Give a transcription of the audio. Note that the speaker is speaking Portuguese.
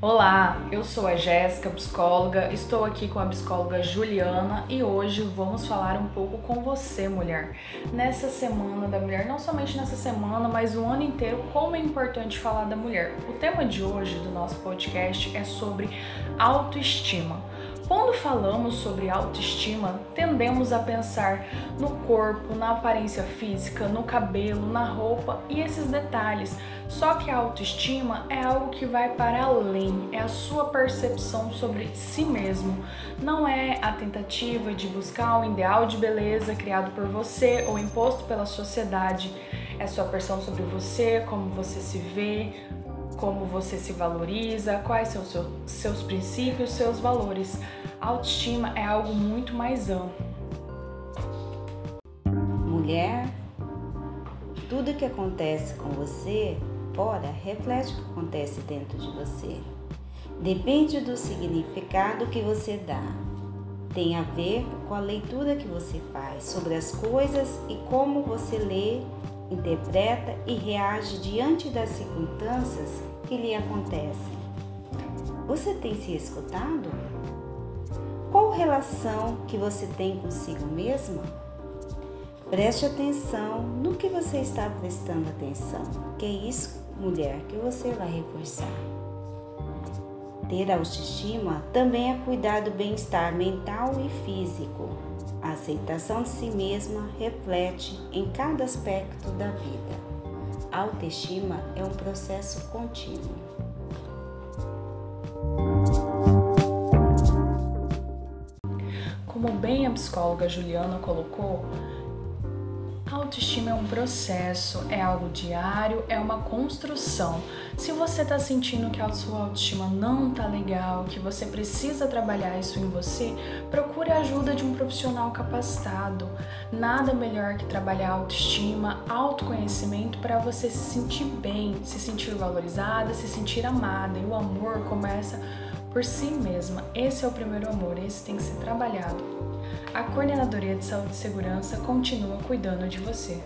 Olá, eu sou a Jéssica, psicóloga, estou aqui com a psicóloga Juliana e hoje vamos falar um pouco com você, mulher. Nessa semana da mulher, não somente nessa semana, mas o ano inteiro, como é importante falar da mulher. O tema de hoje do nosso podcast é sobre autoestima. Quando falamos sobre autoestima, tendemos a pensar no corpo, na aparência física, no cabelo, na roupa e esses detalhes. Só que a autoestima é algo que vai para além, é a sua percepção sobre si mesmo. Não é a tentativa de buscar um ideal de beleza criado por você ou imposto pela sociedade. É sua percepção sobre você, como você se vê, como você se valoriza, quais são seus, seus princípios, seus valores. Autoestima é algo muito mais amplo. Mulher, tudo que acontece com você fora reflete o que acontece dentro de você. Depende do significado que você dá. Tem a ver com a leitura que você faz sobre as coisas e como você lê interpreta e reage diante das circunstâncias que lhe acontecem. Você tem se escutado? Qual relação que você tem consigo mesma? Preste atenção no que você está prestando atenção, que é isso, mulher, que você vai reforçar. Ter autoestima também é cuidar do bem-estar mental e físico, a aceitação de si mesma reflete em cada aspecto da vida. A autoestima é um processo contínuo. Como bem a psicóloga Juliana colocou, a autoestima é um processo, é algo diário, é uma construção. Se você está sentindo que a sua autoestima não tá legal, que você precisa trabalhar isso em você, procure a ajuda de um profissional capacitado. Nada melhor que trabalhar autoestima, autoconhecimento para você se sentir bem, se sentir valorizada, se sentir amada. E o amor começa por si mesma. Esse é o primeiro amor, esse tem que ser trabalhado a Coordenadoria de Saúde e Segurança continua cuidando de você.